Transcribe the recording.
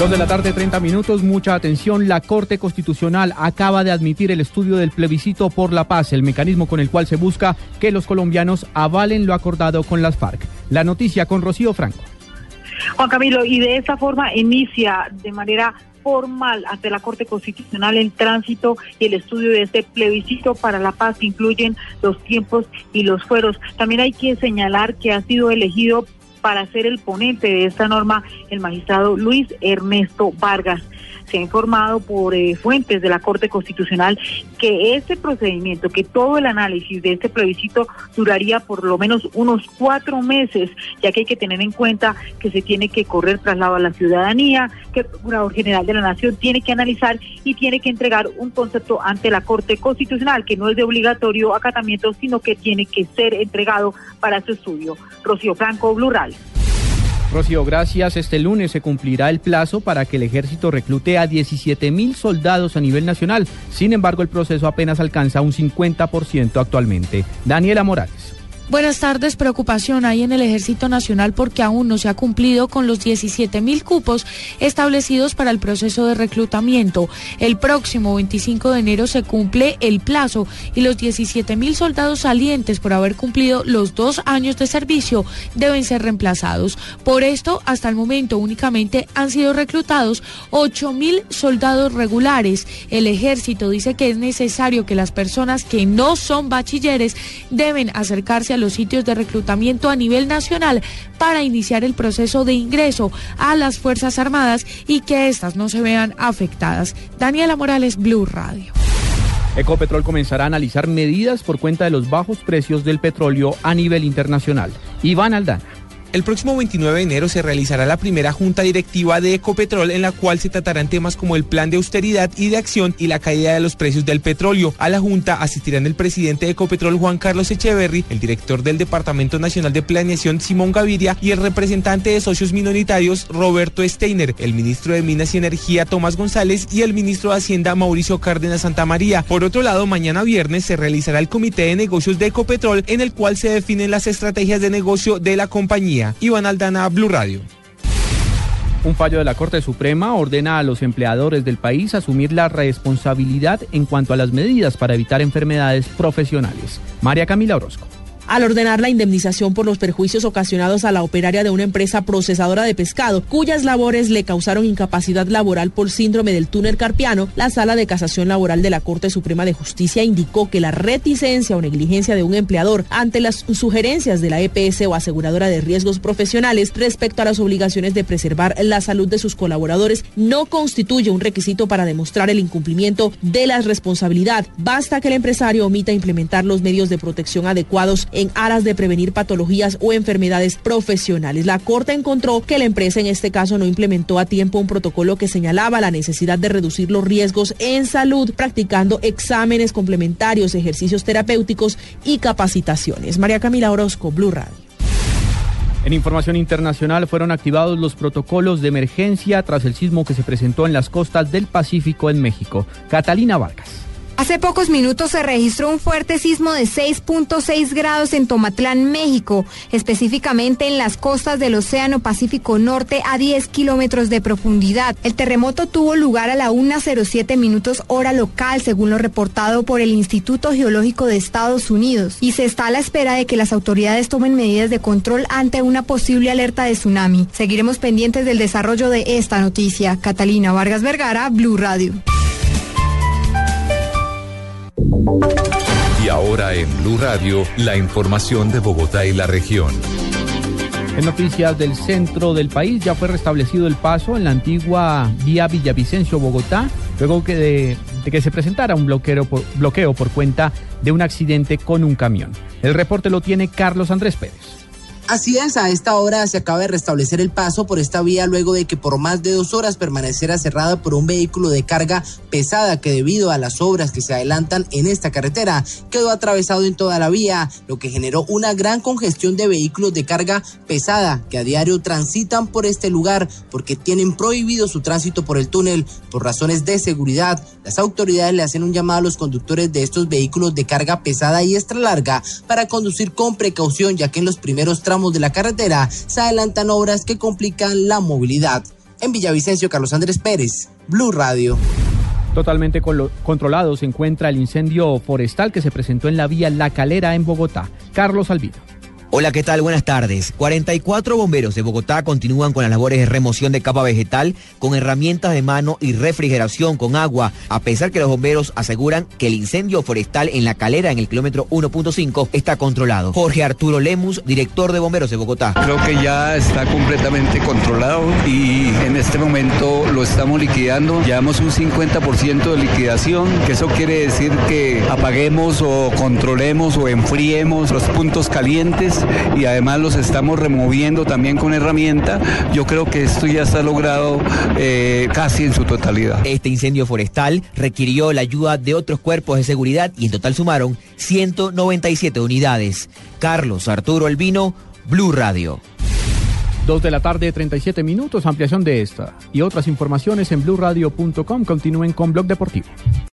Dos de la tarde, 30 minutos, mucha atención. La Corte Constitucional acaba de admitir el estudio del plebiscito por la paz, el mecanismo con el cual se busca que los colombianos avalen lo acordado con las FARC. La noticia con Rocío Franco. Juan Camilo, y de esta forma inicia de manera formal ante la Corte Constitucional el tránsito y el estudio de este plebiscito para la paz que incluyen los tiempos y los fueros. También hay que señalar que ha sido elegido para ser el ponente de esta norma el magistrado Luis Ernesto Vargas se ha informado por eh, fuentes de la Corte Constitucional que este procedimiento, que todo el análisis de este plebiscito duraría por lo menos unos cuatro meses, ya que hay que tener en cuenta que se tiene que correr traslado a la ciudadanía, que el Procurador General de la Nación tiene que analizar y tiene que entregar un concepto ante la Corte Constitucional, que no es de obligatorio acatamiento, sino que tiene que ser entregado para su estudio. Rocío Franco, Blural. Rocío, gracias. Este lunes se cumplirá el plazo para que el ejército reclute a 17 mil soldados a nivel nacional. Sin embargo, el proceso apenas alcanza un 50% actualmente. Daniela Morales. Buenas tardes. Preocupación hay en el Ejército Nacional porque aún no se ha cumplido con los 17 mil cupos establecidos para el proceso de reclutamiento. El próximo 25 de enero se cumple el plazo y los 17 mil soldados salientes por haber cumplido los dos años de servicio deben ser reemplazados. Por esto, hasta el momento únicamente han sido reclutados 8 mil soldados regulares. El Ejército dice que es necesario que las personas que no son bachilleres deben acercarse a los sitios de reclutamiento a nivel nacional para iniciar el proceso de ingreso a las Fuerzas Armadas y que éstas no se vean afectadas. Daniela Morales, Blue Radio. Ecopetrol comenzará a analizar medidas por cuenta de los bajos precios del petróleo a nivel internacional. Iván Aldana. El próximo 29 de enero se realizará la primera junta directiva de Ecopetrol en la cual se tratarán temas como el plan de austeridad y de acción y la caída de los precios del petróleo. A la junta asistirán el presidente de Ecopetrol Juan Carlos Echeverry, el director del Departamento Nacional de Planeación Simón Gaviria y el representante de socios minoritarios Roberto Steiner, el ministro de Minas y Energía Tomás González y el ministro de Hacienda Mauricio Cárdenas Santa María. Por otro lado, mañana viernes se realizará el comité de negocios de Ecopetrol en el cual se definen las estrategias de negocio de la compañía. Iván Aldana, Blue Radio. Un fallo de la Corte Suprema ordena a los empleadores del país asumir la responsabilidad en cuanto a las medidas para evitar enfermedades profesionales. María Camila Orozco al ordenar la indemnización por los perjuicios ocasionados a la operaria de una empresa procesadora de pescado, cuyas labores le causaron incapacidad laboral por síndrome del túnel carpiano, la Sala de Casación Laboral de la Corte Suprema de Justicia indicó que la reticencia o negligencia de un empleador ante las sugerencias de la EPS o aseguradora de riesgos profesionales respecto a las obligaciones de preservar la salud de sus colaboradores no constituye un requisito para demostrar el incumplimiento de la responsabilidad. Basta que el empresario omita implementar los medios de protección adecuados aras de prevenir patologías o enfermedades profesionales. La Corte encontró que la empresa en este caso no implementó a tiempo un protocolo que señalaba la necesidad de reducir los riesgos en salud, practicando exámenes complementarios, ejercicios terapéuticos y capacitaciones. María Camila Orozco, Blue Radio. En información internacional fueron activados los protocolos de emergencia tras el sismo que se presentó en las costas del Pacífico en México. Catalina Vargas. Hace pocos minutos se registró un fuerte sismo de 6.6 grados en Tomatlán, México, específicamente en las costas del Océano Pacífico Norte a 10 kilómetros de profundidad. El terremoto tuvo lugar a la 1.07 minutos hora local, según lo reportado por el Instituto Geológico de Estados Unidos, y se está a la espera de que las autoridades tomen medidas de control ante una posible alerta de tsunami. Seguiremos pendientes del desarrollo de esta noticia. Catalina Vargas Vergara, Blue Radio. Y ahora en Blue Radio, la información de Bogotá y la región. En noticias del centro del país ya fue restablecido el paso en la antigua vía Villavicencio-Bogotá, luego que de, que se presentara un bloqueo bloqueo por cuenta de un accidente con un camión. El reporte lo tiene Carlos Andrés Pérez. Así es, a esta hora se acaba de restablecer el paso por esta vía luego de que por más de dos horas permaneciera cerrada por un vehículo de carga pesada que debido a las obras que se adelantan en esta carretera quedó atravesado en toda la vía, lo que generó una gran congestión de vehículos de carga pesada que a diario transitan por este lugar porque tienen prohibido su tránsito por el túnel por razones de seguridad. Las autoridades le hacen un llamado a los conductores de estos vehículos de carga pesada y extra larga para conducir con precaución ya que en los primeros tramos de la carretera se adelantan obras que complican la movilidad. En Villavicencio, Carlos Andrés Pérez, Blue Radio. Totalmente controlado se encuentra el incendio forestal que se presentó en la vía La Calera en Bogotá. Carlos Albino. Hola, ¿qué tal? Buenas tardes. 44 bomberos de Bogotá continúan con las labores de remoción de capa vegetal con herramientas de mano y refrigeración con agua, a pesar que los bomberos aseguran que el incendio forestal en la calera en el kilómetro 1.5 está controlado. Jorge Arturo Lemus, director de bomberos de Bogotá. Creo que ya está completamente controlado y en este momento lo estamos liquidando. Llevamos un 50% de liquidación, que eso quiere decir que apaguemos o controlemos o enfriemos los puntos calientes y además los estamos removiendo también con herramienta, yo creo que esto ya está logrado eh, casi en su totalidad. Este incendio forestal requirió la ayuda de otros cuerpos de seguridad y en total sumaron 197 unidades. Carlos Arturo Albino, Blue Radio. Dos de la tarde, 37 minutos, ampliación de esta y otras informaciones en blueradio.com. Continúen con Blog Deportivo.